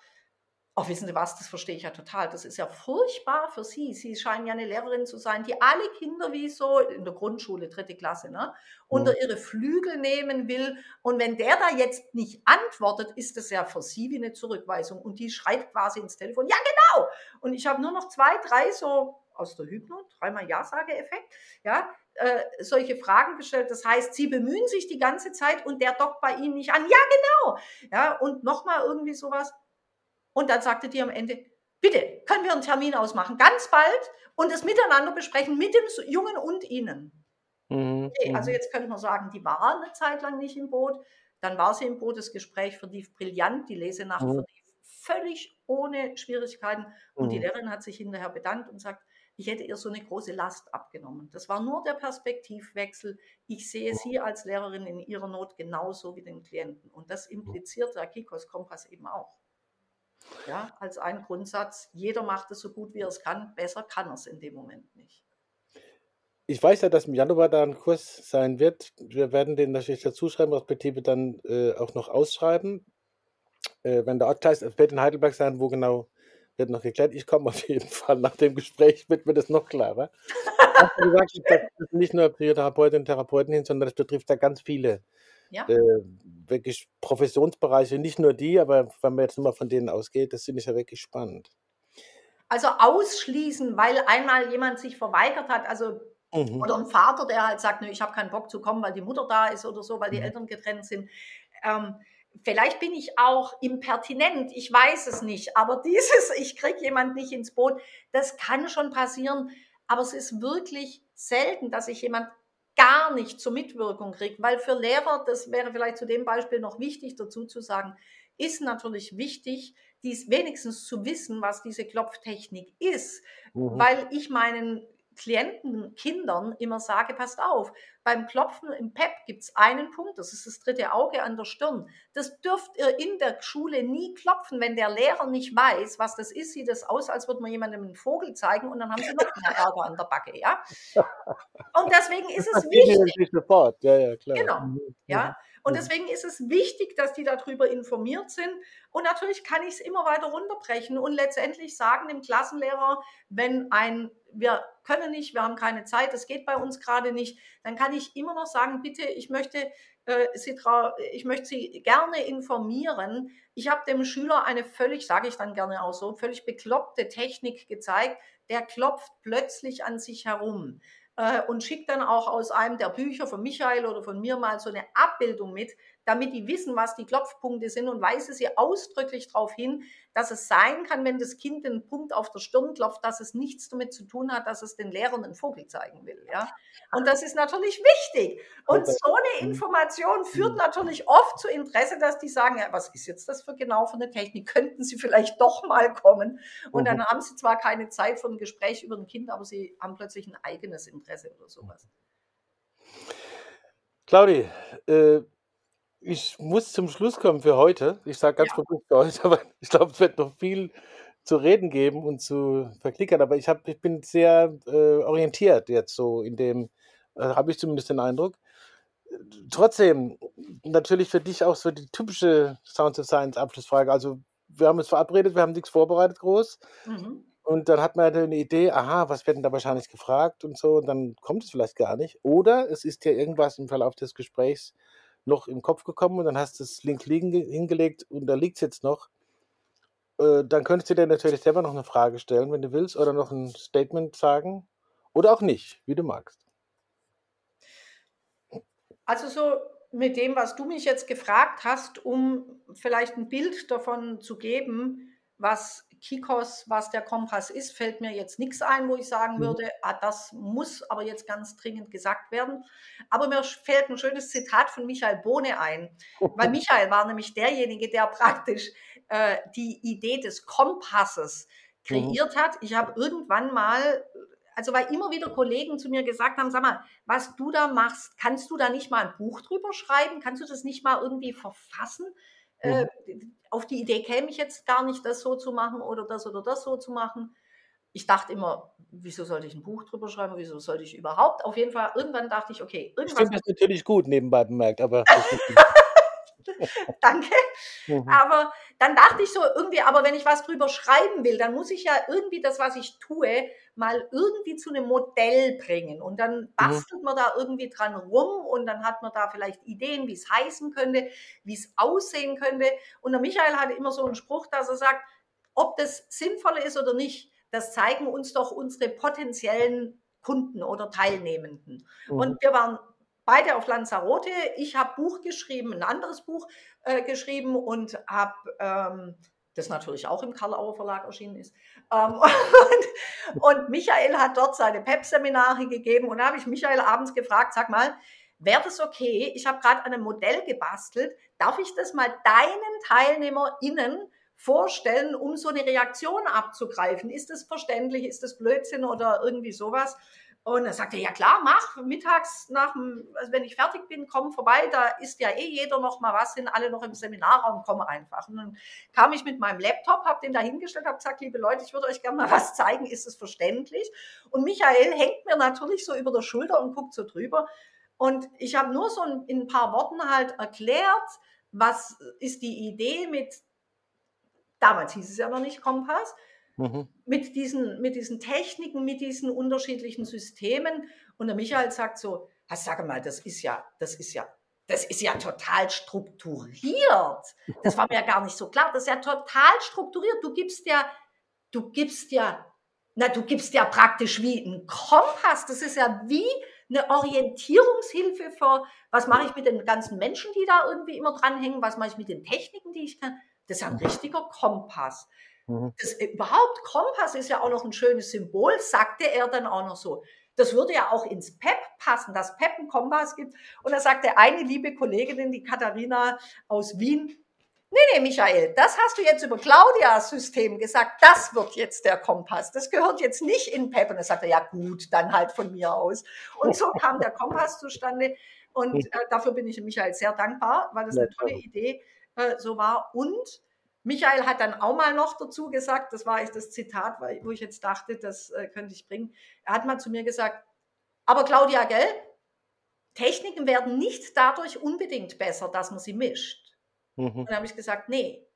Ach, wissen Sie was, das verstehe ich ja total. Das ist ja furchtbar für Sie. Sie scheinen ja eine Lehrerin zu sein, die alle Kinder wie so in der Grundschule, dritte Klasse, ne, unter mhm. ihre Flügel nehmen will. Und wenn der da jetzt nicht antwortet, ist das ja für Sie wie eine Zurückweisung. Und die schreit quasi ins Telefon, ja genau. Und ich habe nur noch zwei, drei so aus der Hypno, dreimal Ja-Sage-Effekt, ja, äh, solche Fragen gestellt. Das heißt, sie bemühen sich die ganze Zeit und der dockt bei ihnen nicht an. Ja, genau. Ja, und nochmal irgendwie sowas. Und dann sagte die am Ende, bitte, können wir einen Termin ausmachen, ganz bald und das miteinander besprechen mit dem Jungen und Ihnen. Mhm. Okay, also mhm. jetzt könnte man sagen, die war eine Zeit lang nicht im Boot. Dann war sie im Boot, das Gespräch verlief brillant, die Lesenacht mhm. verlief völlig ohne Schwierigkeiten. Und mhm. die Lehrerin hat sich hinterher bedankt und sagt, ich hätte ihr so eine große Last abgenommen. Das war nur der Perspektivwechsel. Ich sehe sie als Lehrerin in ihrer Not genauso wie den Klienten. Und das impliziert der Kikos Kompass eben auch. Ja, als ein Grundsatz, jeder macht es so gut, wie er es kann, besser kann er es in dem Moment nicht. Ich weiß ja, dass im Januar da ein Kurs sein wird. Wir werden den natürlich dazu schreiben, respektive dann äh, auch noch ausschreiben. Äh, wenn der Ort heißt, es wird in Heidelberg sein, wo genau wird noch geklärt. Ich komme auf jeden Fall nach dem Gespräch, wird mir das noch klarer. gesagt, das nicht nur Therapeutinnen und Therapeuten hin, sondern das betrifft da ganz viele ja. äh, wirklich Professionsbereiche, nicht nur die, aber wenn man jetzt nur mal von denen ausgeht, das finde ich ja wirklich spannend. Also ausschließen, weil einmal jemand sich verweigert hat, also mhm. oder ein Vater, der halt sagt, ich habe keinen Bock zu kommen, weil die Mutter da ist oder so, weil die mhm. Eltern getrennt sind. Ähm, vielleicht bin ich auch impertinent, ich weiß es nicht, aber dieses, ich kriege jemand nicht ins Boot, das kann schon passieren, aber es ist wirklich selten, dass sich jemand gar nicht zur Mitwirkung kriegt, weil für Lehrer, das wäre vielleicht zu dem Beispiel noch wichtig dazu zu sagen, ist natürlich wichtig, dies wenigstens zu wissen, was diese Klopftechnik ist, mhm. weil ich meinen Klienten, Kindern immer sage, passt auf, beim Klopfen im PEP gibt es einen Punkt, das ist das dritte Auge an der Stirn. Das dürft ihr in der Schule nie klopfen, wenn der Lehrer nicht weiß, was das ist, sieht das aus, als würde man jemandem einen Vogel zeigen und dann haben sie noch mehr Ärger an der Backe, ja? Und deswegen ist es wichtig. Ja, ja, klar. Genau, mhm. ja. Und deswegen ist es wichtig, dass die darüber informiert sind. Und natürlich kann ich es immer weiter runterbrechen und letztendlich sagen dem Klassenlehrer, wenn ein, wir können nicht, wir haben keine Zeit, das geht bei uns gerade nicht, dann kann ich immer noch sagen, bitte, ich möchte äh, Sie, ich möchte Sie gerne informieren. Ich habe dem Schüler eine völlig, sage ich dann gerne auch so, völlig bekloppte Technik gezeigt. Der klopft plötzlich an sich herum und schickt dann auch aus einem der Bücher von Michael oder von mir mal so eine Abbildung mit, damit die wissen, was die Klopfpunkte sind und weise sie ausdrücklich darauf hin, dass es sein kann, wenn das Kind den Punkt auf der Stirn klopft, dass es nichts damit zu tun hat, dass es den Lehrern einen Vogel zeigen will. Ja? Und das ist natürlich wichtig. Und so eine Information führt natürlich oft zu Interesse, dass die sagen, ja, was ist jetzt das für genau für eine Technik? Könnten Sie vielleicht doch mal kommen? Und dann mhm. haben sie zwar keine Zeit für ein Gespräch über ein Kind, aber sie haben plötzlich ein eigenes Interesse oder sowas. Claudi, äh, ich muss zum Schluss kommen für heute. Ich sage ganz Ja. bewusst für heute, aber ich glaube, es wird noch viel zu reden geben und zu verklickern. Aber ich, hab, ich bin sehr äh, orientiert jetzt so in dem, äh, habe ich zumindest den Eindruck. Trotzdem, natürlich für dich auch so die typische Sounds of Science Abschlussfrage. Also, wir haben uns verabredet, wir haben nichts vorbereitet groß. Mhm. Und dann hat man halt eine Idee, aha, was wird denn da wahrscheinlich gefragt und so. Und dann kommt es vielleicht gar nicht. Oder es ist ja irgendwas im Verlauf des Gesprächs noch im Kopf gekommen und dann hast du es links liegen hingelegt und da liegt es jetzt noch. Äh, dann könntest du dir natürlich selber noch eine Frage stellen, wenn du willst, oder noch ein Statement sagen. Oder auch nicht, wie du magst. Also so mit dem, was du mich jetzt gefragt hast, um vielleicht ein Bild davon zu geben, was Kikos, was der Kompass ist, fällt mir jetzt nichts ein, wo ich sagen mhm. würde, ah, das muss aber jetzt ganz dringend gesagt werden. Aber mir fällt ein schönes Zitat von Michael Bohne ein, weil Michael war nämlich derjenige, der praktisch äh, die Idee des Kompasses kreiert mhm. hat. Ich habe irgendwann mal also weil immer wieder Kollegen zu mir gesagt haben, sag mal, was du da machst, kannst du da nicht mal ein Buch drüber schreiben? Kannst du das nicht mal irgendwie verfassen? Äh, mhm. auf die Idee käme ich jetzt gar nicht, das so zu machen oder das oder das so zu machen. Ich dachte immer, wieso sollte ich ein Buch drüber schreiben? Wieso sollte ich überhaupt? Auf jeden Fall, irgendwann dachte ich, okay, irgendwas. Ich finde das natürlich gut nebenbei bemerkt, aber. Danke. Mhm. Aber dann dachte ich so irgendwie, aber wenn ich was drüber schreiben will, dann muss ich ja irgendwie das, was ich tue, mal irgendwie zu einem Modell bringen. Und dann mhm. bastelt mhm. man da irgendwie dran rum und dann hat man da vielleicht Ideen, wie es heißen könnte, wie es aussehen könnte. Und der Michael hatte immer so einen Spruch, dass er sagt, ob das sinnvoll ist oder nicht, das zeigen uns doch unsere potenziellen Kunden oder Teilnehmenden. Mhm. Und wir waren beide auf Lanzarote. Ich habe Buch geschrieben, ein anderes Buch äh, geschrieben und habe ähm, das natürlich auch im Karl-Auer Verlag erschienen ist. Ähm, und, und, Michael hat dort seine PEP-Seminare gegeben und da habe ich Michael abends gefragt, sag mal, wäre das okay? Ich habe gerade an einem Modell gebastelt. Darf ich das mal deinen TeilnehmerInnen vorstellen, um so eine Reaktion abzugreifen? Ist das verständlich? Ist das Blödsinn oder irgendwie sowas? Und er sagte, ja klar, mach, mittags nach dem, also wenn ich fertig bin, komm vorbei, da ist ja eh jeder noch mal was, sind alle noch im Seminarraum, komm einfach. Und dann kam ich mit meinem Laptop, habe den da hingestellt, habe gesagt, liebe Leute, ich würde euch gerne mal was zeigen, ist es verständlich? Und Michael hängt mir natürlich so über der Schulter und guckt so drüber. Und ich habe nur so in ein paar Worten halt erklärt, was ist die Idee mit, damals hieß es ja noch nicht Kompass, Mhm. Mit, diesen, mit diesen Techniken, mit diesen unterschiedlichen Systemen. Und der Michael sagt so, sag mal, das ist ja, das ist ja, das ist ja total strukturiert. Das war mir ja gar nicht so klar. Das ist ja total strukturiert. Du gibst ja, du gibst ja, na, du gibst ja praktisch wie ein Kompass. Das ist ja wie eine Orientierungshilfe für, was mache ich mit den ganzen Menschen, die da irgendwie immer dranhängen, was mache ich mit den Techniken, die ich kann. Das ist ja ein richtiger Kompass. Mhm. Das, äh, überhaupt Kompass ist ja auch noch ein schönes Symbol, sagte er dann auch noch so. Das würde ja auch ins PEP passen, dass PEP einen Kompass gibt. Und da sagte eine liebe Kollegin, die Katharina aus Wien, Nee, nee, Michael, das hast du jetzt über Claudias System gesagt. Das wird jetzt der Kompass. Das gehört jetzt nicht in PEP. Und er sagte, ja gut, dann halt von mir aus. Und so kam der Kompass zustande. Und äh, dafür bin ich Michael sehr dankbar, weil das eine tolle Idee äh, so war. Und Michael hat dann auch mal noch dazu gesagt, das war echt das Zitat, wo ich jetzt dachte, das äh, könnte ich bringen. Er hat mal zu mir gesagt, aber Claudia, gell? Techniken werden nicht dadurch unbedingt besser, dass man sie mischt. Mhm. Und dann habe ich gesagt, nee,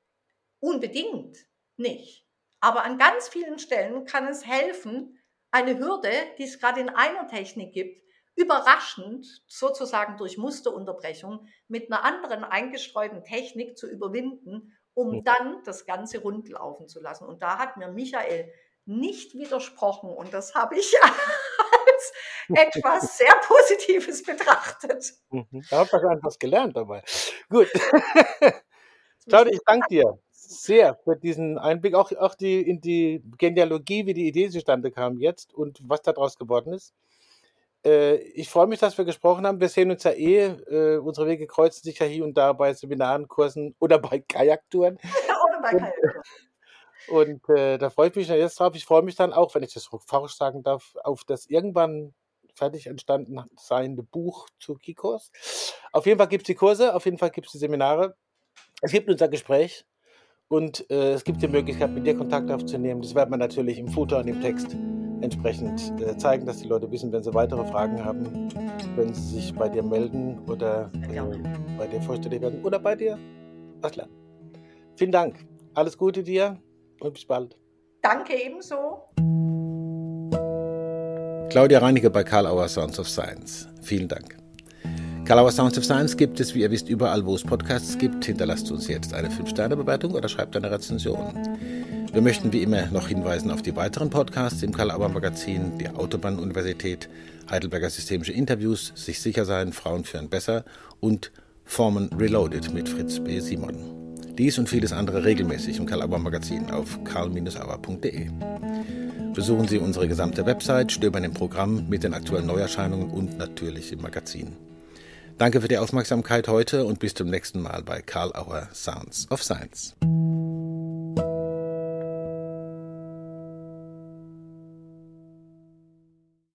unbedingt nicht. Aber an ganz vielen Stellen kann es helfen, eine Hürde, die es gerade in einer Technik gibt, überraschend sozusagen durch Musterunterbrechung mit einer anderen eingestreuten Technik zu überwinden, um dann das Ganze rund laufen zu lassen. Und da hat mir Michael nicht widersprochen und das habe ich als etwas sehr Positives betrachtet. Mhm. Da habe ich etwas gelernt dabei. Gut. Claudia, ich danke dir sehr für diesen Einblick, auch, auch die, in die Genealogie, wie die Idee zustande kam jetzt und was daraus geworden ist. Äh, ich freue mich, dass wir gesprochen haben. Wir sehen uns ja eh. Äh, unsere Wege kreuzen sich ja hier und da bei Seminaren, Kursen oder bei Kajaktouren. oder bei Kajaktouren. Und äh, da freue ich mich jetzt drauf. Ich freue mich dann auch, wenn ich das falsch sagen darf, auf das irgendwann fertig entstanden seiende Buch zu Kikos. Auf jeden Fall gibt es die Kurse, auf jeden Fall gibt es die Seminare. Es gibt unser Gespräch und äh, es gibt die Möglichkeit, mit dir Kontakt aufzunehmen. Das wird man natürlich im Footer und im Text entsprechend äh, zeigen, dass die Leute wissen, wenn sie weitere Fragen haben, können sie sich bei dir melden oder äh, bei dir vorstellig werden oder bei dir was lernen. Vielen Dank. Alles Gute dir und bis bald. Danke ebenso. Claudia Reinecke bei Karl Auer Sounds of Science. Vielen Dank. Karl Auer Sounds of Science gibt es, wie ihr wisst, überall, wo es Podcasts gibt. Hinterlasst uns jetzt eine 5-Sterne-Bewertung oder schreibt eine Rezension. Wir möchten wie immer noch hinweisen auf die weiteren Podcasts im Karl Auer Magazin, die Autobahn-Universität, Heidelberger Systemische Interviews, Sich sicher sein, Frauen führen besser und Formen Reloaded mit Fritz B. Simon. Dies und vieles andere regelmäßig im Karl-Auer Magazin auf karl-auer.de. Besuchen Sie unsere gesamte Website, stöbern im Programm mit den aktuellen Neuerscheinungen und natürlich im Magazin. Danke für die Aufmerksamkeit heute und bis zum nächsten Mal bei Karl Auer Sounds of Science.